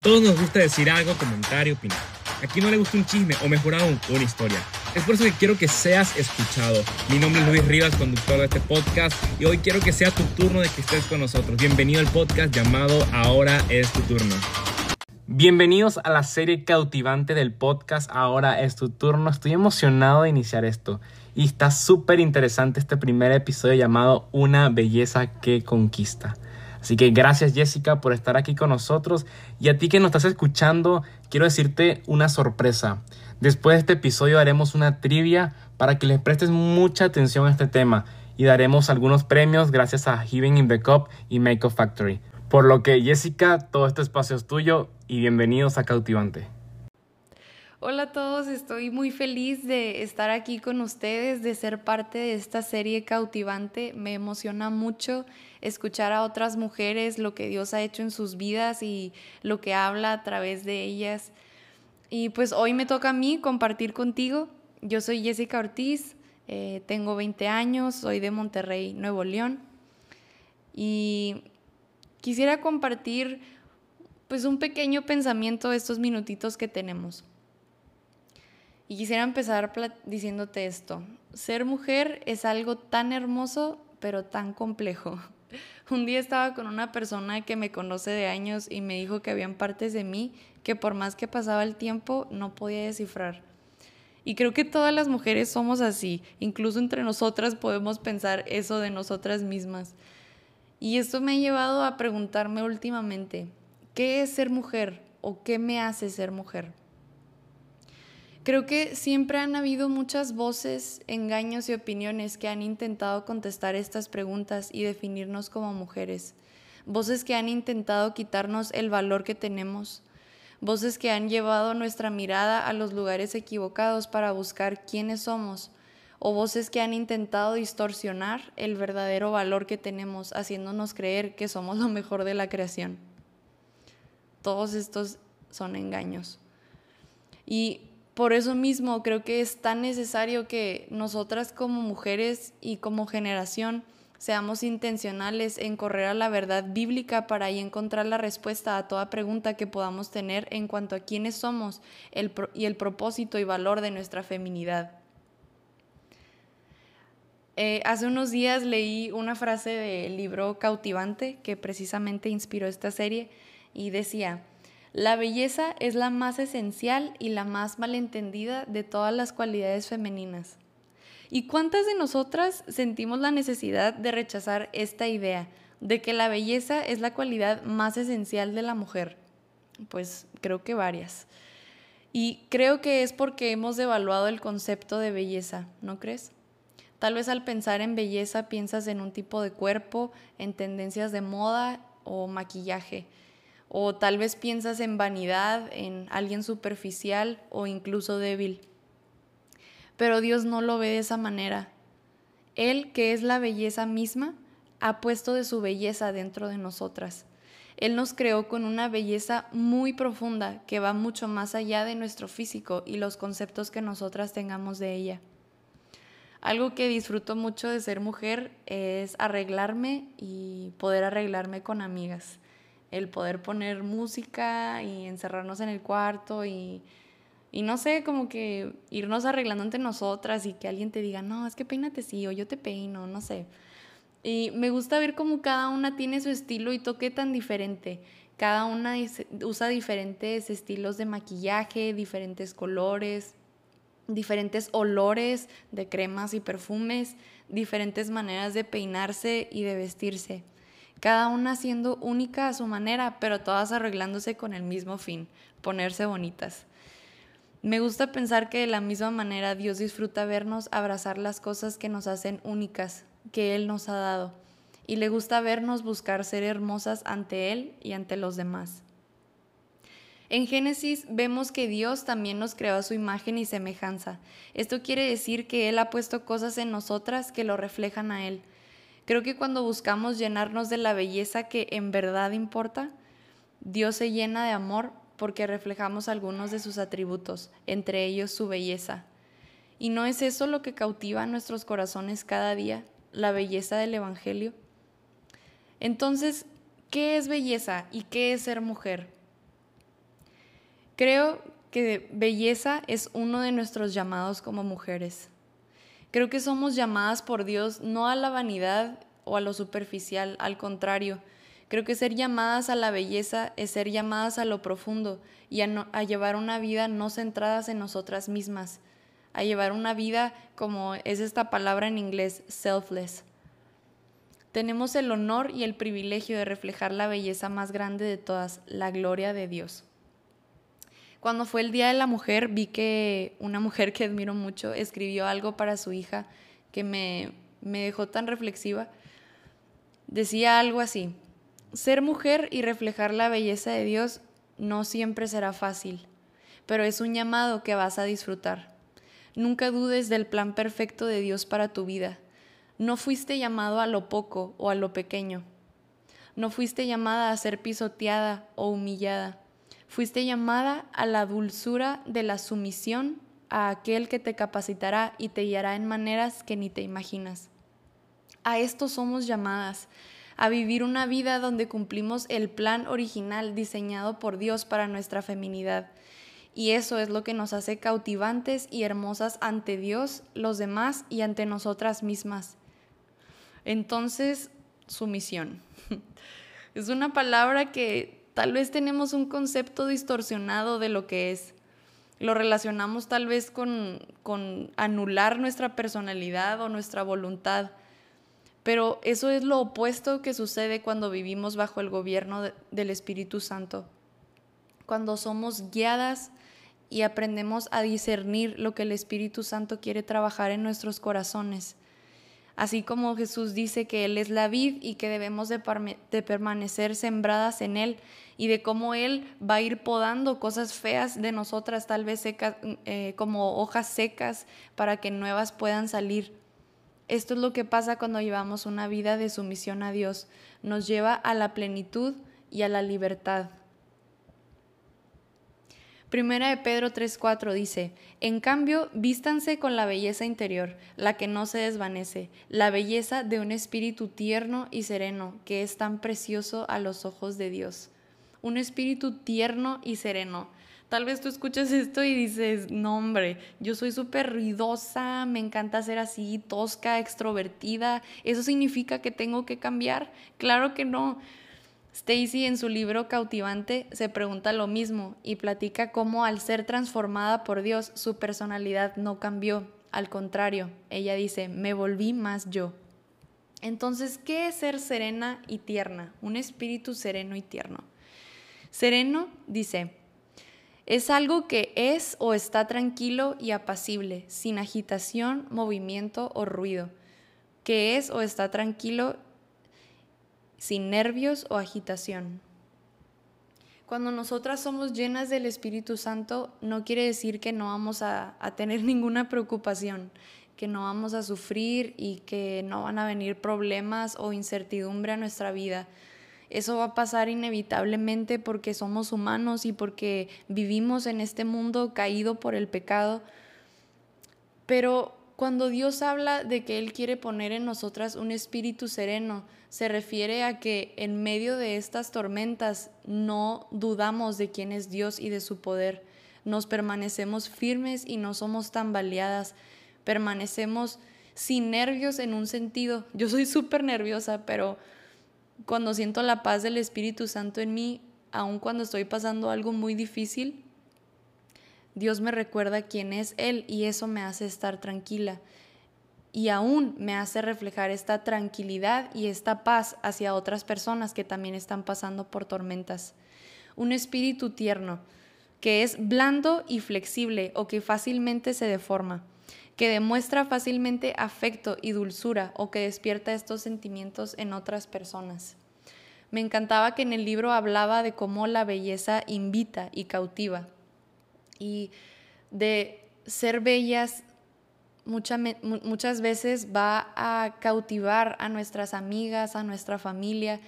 Todos nos gusta decir algo, comentar y opinar. Aquí no le gusta un chisme o mejor aún, una historia. Es por eso que quiero que seas escuchado. Mi nombre es Luis Rivas, conductor de este podcast, y hoy quiero que sea tu turno de que estés con nosotros. Bienvenido al podcast llamado Ahora es tu turno. Bienvenidos a la serie cautivante del podcast Ahora es tu turno. Estoy emocionado de iniciar esto. Y está súper interesante este primer episodio llamado Una belleza que conquista. Así que gracias Jessica por estar aquí con nosotros y a ti que nos estás escuchando quiero decirte una sorpresa. Después de este episodio haremos una trivia para que les prestes mucha atención a este tema y daremos algunos premios gracias a Heaven in the Cup y Makeup Factory. Por lo que Jessica, todo este espacio es tuyo y bienvenidos a Cautivante. Hola a todos, estoy muy feliz de estar aquí con ustedes, de ser parte de esta serie cautivante. Me emociona mucho escuchar a otras mujeres lo que Dios ha hecho en sus vidas y lo que habla a través de ellas. Y pues hoy me toca a mí compartir contigo. Yo soy Jessica Ortiz, eh, tengo 20 años, soy de Monterrey, Nuevo León. Y quisiera compartir pues un pequeño pensamiento de estos minutitos que tenemos. Y quisiera empezar diciéndote esto. Ser mujer es algo tan hermoso, pero tan complejo. Un día estaba con una persona que me conoce de años y me dijo que habían partes de mí que por más que pasaba el tiempo no podía descifrar. Y creo que todas las mujeres somos así, incluso entre nosotras podemos pensar eso de nosotras mismas. Y esto me ha llevado a preguntarme últimamente, ¿qué es ser mujer o qué me hace ser mujer? Creo que siempre han habido muchas voces, engaños y opiniones que han intentado contestar estas preguntas y definirnos como mujeres. Voces que han intentado quitarnos el valor que tenemos. Voces que han llevado nuestra mirada a los lugares equivocados para buscar quiénes somos. O voces que han intentado distorsionar el verdadero valor que tenemos, haciéndonos creer que somos lo mejor de la creación. Todos estos son engaños. Y por eso mismo creo que es tan necesario que nosotras como mujeres y como generación seamos intencionales en correr a la verdad bíblica para ahí encontrar la respuesta a toda pregunta que podamos tener en cuanto a quiénes somos y el propósito y valor de nuestra feminidad. Eh, hace unos días leí una frase del libro Cautivante que precisamente inspiró esta serie y decía, la belleza es la más esencial y la más malentendida de todas las cualidades femeninas. ¿Y cuántas de nosotras sentimos la necesidad de rechazar esta idea de que la belleza es la cualidad más esencial de la mujer? Pues creo que varias. Y creo que es porque hemos devaluado el concepto de belleza, ¿no crees? Tal vez al pensar en belleza piensas en un tipo de cuerpo, en tendencias de moda o maquillaje o tal vez piensas en vanidad, en alguien superficial o incluso débil. Pero Dios no lo ve de esa manera. Él, que es la belleza misma, ha puesto de su belleza dentro de nosotras. Él nos creó con una belleza muy profunda que va mucho más allá de nuestro físico y los conceptos que nosotras tengamos de ella. Algo que disfruto mucho de ser mujer es arreglarme y poder arreglarme con amigas el poder poner música y encerrarnos en el cuarto y, y no sé, como que irnos arreglando entre nosotras y que alguien te diga, no, es que peínate sí, o yo te peino, no sé. Y me gusta ver cómo cada una tiene su estilo y toque tan diferente. Cada una usa diferentes estilos de maquillaje, diferentes colores, diferentes olores de cremas y perfumes, diferentes maneras de peinarse y de vestirse cada una siendo única a su manera, pero todas arreglándose con el mismo fin, ponerse bonitas. Me gusta pensar que de la misma manera Dios disfruta vernos abrazar las cosas que nos hacen únicas, que Él nos ha dado, y le gusta vernos buscar ser hermosas ante Él y ante los demás. En Génesis vemos que Dios también nos creó a su imagen y semejanza. Esto quiere decir que Él ha puesto cosas en nosotras que lo reflejan a Él. Creo que cuando buscamos llenarnos de la belleza que en verdad importa, Dios se llena de amor porque reflejamos algunos de sus atributos, entre ellos su belleza. ¿Y no es eso lo que cautiva nuestros corazones cada día, la belleza del Evangelio? Entonces, ¿qué es belleza y qué es ser mujer? Creo que belleza es uno de nuestros llamados como mujeres. Creo que somos llamadas por Dios no a la vanidad o a lo superficial, al contrario. Creo que ser llamadas a la belleza es ser llamadas a lo profundo y a, llevar una vida no centradas en nosotras mismas, a llevar una vida como es esta palabra en inglés, selfless. Tenemos el honor y el privilegio de reflejar la belleza más grande de todas, la gloria de Dios. Cuando fue el Día de la Mujer, vi que una mujer que admiro mucho escribió algo para su hija que me, me dejó tan reflexiva. Decía algo así, ser mujer y reflejar la belleza de Dios no siempre será fácil, pero es un llamado que vas a disfrutar. Nunca dudes del plan perfecto de Dios para tu vida. No fuiste llamado a lo poco o a lo pequeño. No fuiste llamada a ser pisoteada o humillada. Fuiste llamada a la dulzura de la sumisión a aquel que te capacitará y te guiará en maneras que ni te imaginas. A esto somos llamadas, a vivir una vida donde cumplimos el plan original diseñado por Dios para nuestra feminidad. Y eso es lo que nos hace cautivantes y hermosas ante Dios, los demás y ante nosotras mismas. Entonces, sumisión. Es una palabra que Tal vez tenemos un concepto distorsionado de lo que es. Lo relacionamos tal vez con, anular nuestra personalidad o nuestra voluntad. Pero eso es lo opuesto que sucede cuando vivimos bajo el gobierno del Espíritu Santo. Cuando somos guiadas y aprendemos a discernir lo que el Espíritu Santo quiere trabajar en nuestros corazones así como Jesús dice que Él es la vid y que debemos de, permanecer sembradas en Él y de cómo Él va a ir podando cosas feas de nosotras, tal vez secas, eh, como hojas secas, para que nuevas puedan salir. Esto es lo que pasa cuando llevamos una vida de sumisión a Dios. Nos lleva a la plenitud y a la libertad. Primera de Pedro 3:4 dice, en cambio, vístanse con la belleza interior, la que no se desvanece, la belleza de un espíritu tierno y sereno, que es tan precioso a los ojos de Dios. Un espíritu tierno y sereno. Tal vez tú escuchas esto y dices, no hombre, yo soy súper ruidosa, me encanta ser así, tosca, extrovertida. ¿Eso significa que tengo que cambiar? Claro que no. Stacy en su libro Cautivante se pregunta lo mismo y platica cómo al ser transformada por Dios su personalidad no cambió, al contrario, ella dice, me volví más yo. Entonces, ¿qué es ser serena y tierna? Un espíritu sereno y tierno. Sereno, dice, es algo que es o está tranquilo y apacible, sin agitación, movimiento o ruido, que es o está tranquilo sin nervios o agitación. Cuando nosotras somos llenas del Espíritu Santo, no quiere decir que no vamos a, tener ninguna preocupación, que no vamos a sufrir y que no van a venir problemas o incertidumbre a nuestra vida. Eso va a pasar inevitablemente porque somos humanos y porque vivimos en este mundo caído por el pecado. Pero cuando Dios habla de que Él quiere poner en nosotras un espíritu sereno, se refiere a que en medio de estas tormentas no dudamos de quién es Dios y de su poder. Nos permanecemos firmes y no somos tambaleadas. Permanecemos sin nervios en un sentido. Yo soy súper nerviosa, pero cuando siento la paz del Espíritu Santo en mí, aun cuando estoy pasando algo muy difícil, Dios me recuerda quién es Él y eso me hace estar tranquila. Y aún me hace reflejar esta tranquilidad y esta paz hacia otras personas que también están pasando por tormentas. Un espíritu tierno, que es blando y flexible o que fácilmente se deforma, que demuestra fácilmente afecto y dulzura o que despierta estos sentimientos en otras personas. Me encantaba que en el libro hablaba de cómo la belleza invita y cautiva y de ser bellas muchas veces va a cautivar a nuestras amigas, a nuestra familia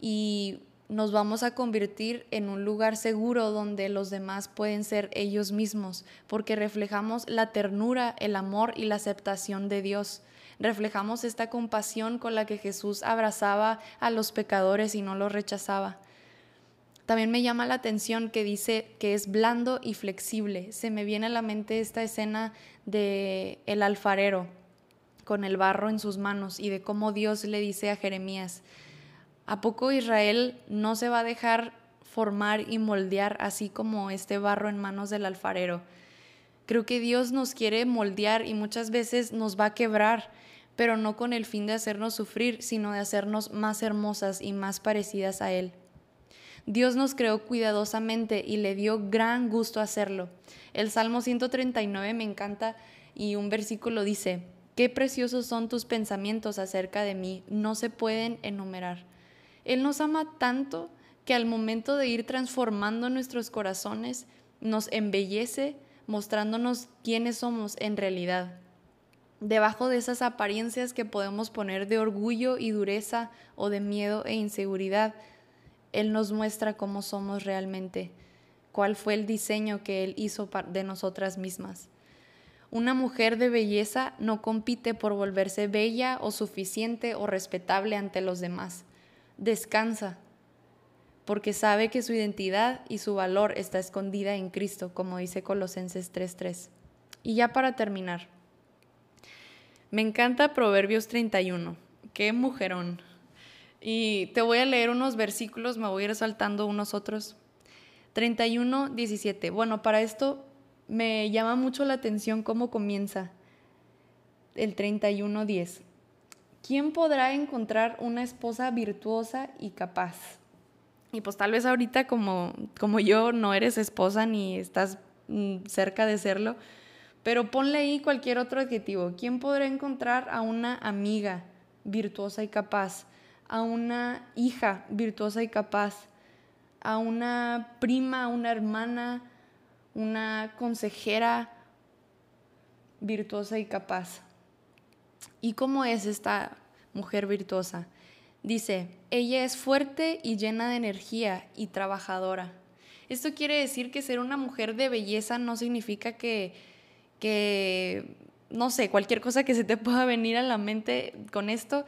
y nos vamos a convertir en un lugar seguro donde los demás pueden ser ellos mismos, porque reflejamos la ternura, el amor y la aceptación de Dios. Reflejamos esta compasión con la que Jesús abrazaba a los pecadores y no los rechazaba. También me llama la atención que dice que es blando y flexible. Se me viene a la mente esta escena de el alfarero con el barro en sus manos y de cómo Dios le dice a Jeremías, ¿a poco Israel no se va a dejar formar y moldear así como este barro en manos del alfarero? Creo que Dios nos quiere moldear y muchas veces nos va a quebrar, pero no con el fin de hacernos sufrir, sino de hacernos más hermosas y más parecidas a Él. Dios nos creó cuidadosamente y le dio gran gusto hacerlo. El Salmo 139 me encanta y un versículo dice, Qué preciosos son tus pensamientos acerca de mí, no se pueden enumerar. Él nos ama tanto que al momento de ir transformando nuestros corazones, nos embellece mostrándonos quiénes somos en realidad. Debajo de esas apariencias que podemos poner de orgullo y dureza o de miedo e inseguridad, Él nos muestra cómo somos realmente, cuál fue el diseño que Él hizo de nosotras mismas. Una mujer de belleza no compite por volverse bella o suficiente o respetable ante los demás. Descansa, porque sabe que su identidad y su valor está escondida en Cristo, como dice Colosenses 3:3. Y ya para terminar, me encanta Proverbios 31. Qué mujerón. Y te voy a leer unos versículos, me voy a ir saltando unos otros. 31, 17. Bueno, para esto me llama mucho la atención cómo comienza el 31, 10. ¿Quién podrá encontrar una esposa virtuosa y capaz? Y pues tal vez ahorita como, como yo no eres esposa ni estás mm, cerca de serlo, pero ponle ahí cualquier otro adjetivo. ¿Quién podrá encontrar a una amiga virtuosa y capaz? A una hija virtuosa y capaz? A una prima, una hermana, una consejera virtuosa y capaz? ¿Y cómo es esta mujer virtuosa? Dice, ella es fuerte y llena de energía y trabajadora. Esto quiere decir que ser una mujer de belleza no significa que, que, no sé, cualquier cosa que se te pueda venir a la mente con esto,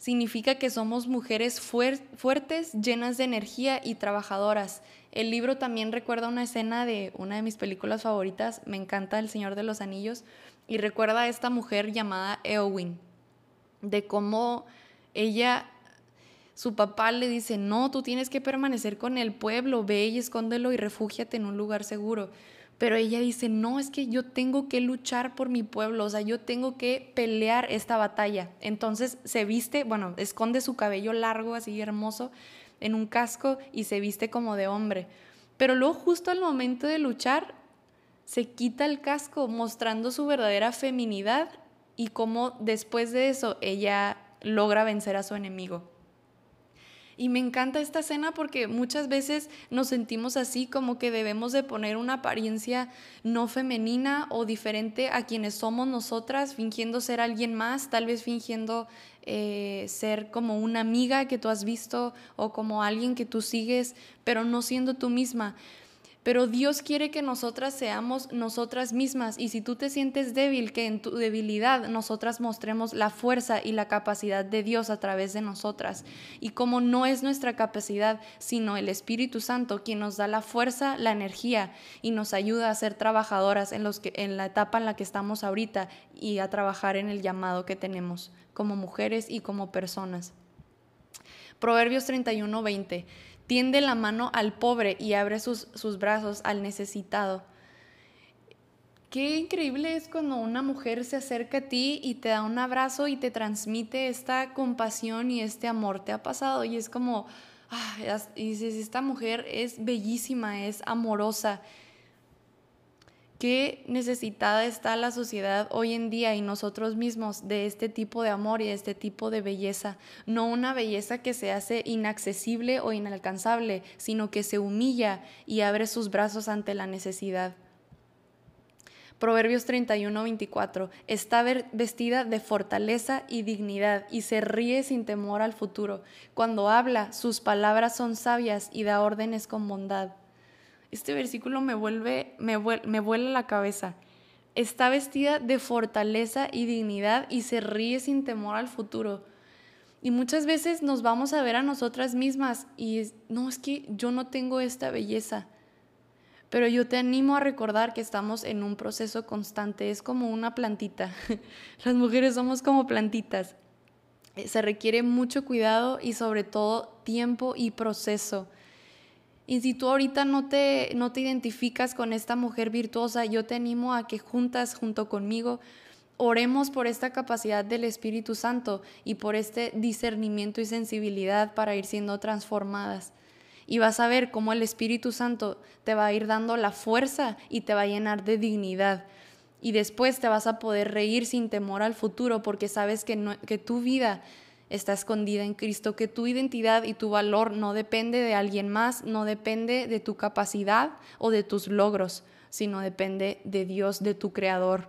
significa que somos mujeres fuertes, llenas de energía y trabajadoras. El libro también recuerda una escena de una de mis películas favoritas, me encanta El Señor de los Anillos, y recuerda a esta mujer llamada Eowyn, de cómo ella, su papá le dice, no, tú tienes que permanecer con el pueblo, ve y escóndelo y refúgiate en un lugar seguro. Pero ella dice, no, es que yo tengo que luchar por mi pueblo, o sea, yo tengo que pelear esta batalla. Entonces se viste, bueno, esconde su cabello largo, así hermoso, en un casco y se viste como de hombre. Pero luego justo al momento de luchar, se quita el casco mostrando su verdadera feminidad y cómo después de eso ella logra vencer a su enemigo. Y me encanta esta escena porque muchas veces nos sentimos así como que debemos de poner una apariencia no femenina o diferente a quienes somos nosotras, fingiendo ser alguien más, tal vez fingiendo eh, ser como una amiga que tú has visto o como alguien que tú sigues, pero no siendo tú misma. Pero Dios quiere que nosotras seamos nosotras mismas y si tú te sientes débil, que en tu debilidad nosotras mostremos la fuerza y la capacidad de Dios a través de nosotras. Y como no es nuestra capacidad, sino el Espíritu Santo quien nos da la fuerza, la energía y nos ayuda a ser trabajadoras en, los que, en la etapa en la que estamos ahorita y a trabajar en el llamado que tenemos como mujeres y como personas. Proverbios 31, 20 tiende la mano al pobre y abre sus, sus brazos al necesitado. Qué increíble es cuando una mujer se acerca a ti y te da un abrazo y te transmite esta compasión y este amor. Te ha pasado y es como, ah, y dices, esta mujer es bellísima, es amorosa, qué necesitada está la sociedad hoy en día y nosotros mismos de este tipo de amor y de este tipo de belleza. No una belleza que se hace inaccesible o inalcanzable, sino que se humilla y abre sus brazos ante la necesidad. Proverbios 31, 24. Está vestida de fortaleza y dignidad y se ríe sin temor al futuro. Cuando habla, sus palabras son sabias y da órdenes con bondad. Este versículo me vuelve, me, me vuela la cabeza. Está vestida de fortaleza y dignidad y se ríe sin temor al futuro. Y muchas veces nos vamos a ver a nosotras mismas y no es que yo no tengo esta belleza. Pero yo te animo a recordar que estamos en un proceso constante, es como una plantita. Las mujeres somos como plantitas. Se requiere mucho cuidado y sobre todo tiempo y proceso. Y si tú ahorita no te, no te identificas con esta mujer virtuosa, yo te animo a que juntas, junto conmigo, oremos por esta capacidad del Espíritu Santo y por este discernimiento y sensibilidad para ir siendo transformadas. Y vas a ver cómo el Espíritu Santo te va a ir dando la fuerza y te va a llenar de dignidad. Y después te vas a poder reír sin temor al futuro porque sabes que, que tu vida está escondida en Cristo, que tu identidad y tu valor no depende de alguien más, no depende de tu capacidad o de tus logros, sino depende de Dios, de tu Creador.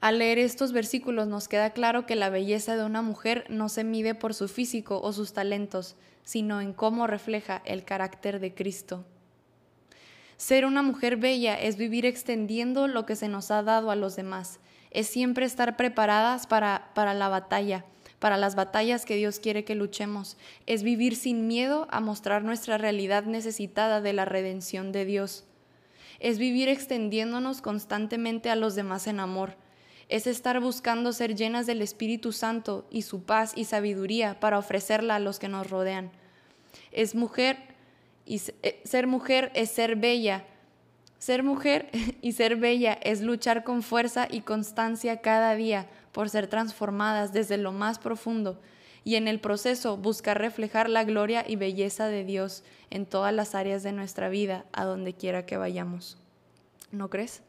Al leer estos versículos nos queda claro que la belleza de una mujer no se mide por su físico o sus talentos, sino en cómo refleja el carácter de Cristo. Ser una mujer bella es vivir extendiendo lo que se nos ha dado a los demás, es siempre estar preparadas para, para la batalla, para las batallas que Dios quiere que luchemos, es vivir sin miedo a mostrar nuestra realidad necesitada de la redención de Dios, es vivir extendiéndonos constantemente a los demás en amor, es estar buscando ser llenas del Espíritu Santo y su paz y sabiduría para ofrecerla a los que nos rodean. Es mujer y eh, ser mujer es ser bella. Ser mujer y ser bella es luchar con fuerza y constancia cada día por ser transformadas desde lo más profundo y en el proceso buscar reflejar la gloria y belleza de Dios en todas las áreas de nuestra vida, a donde quiera que vayamos. ¿No crees?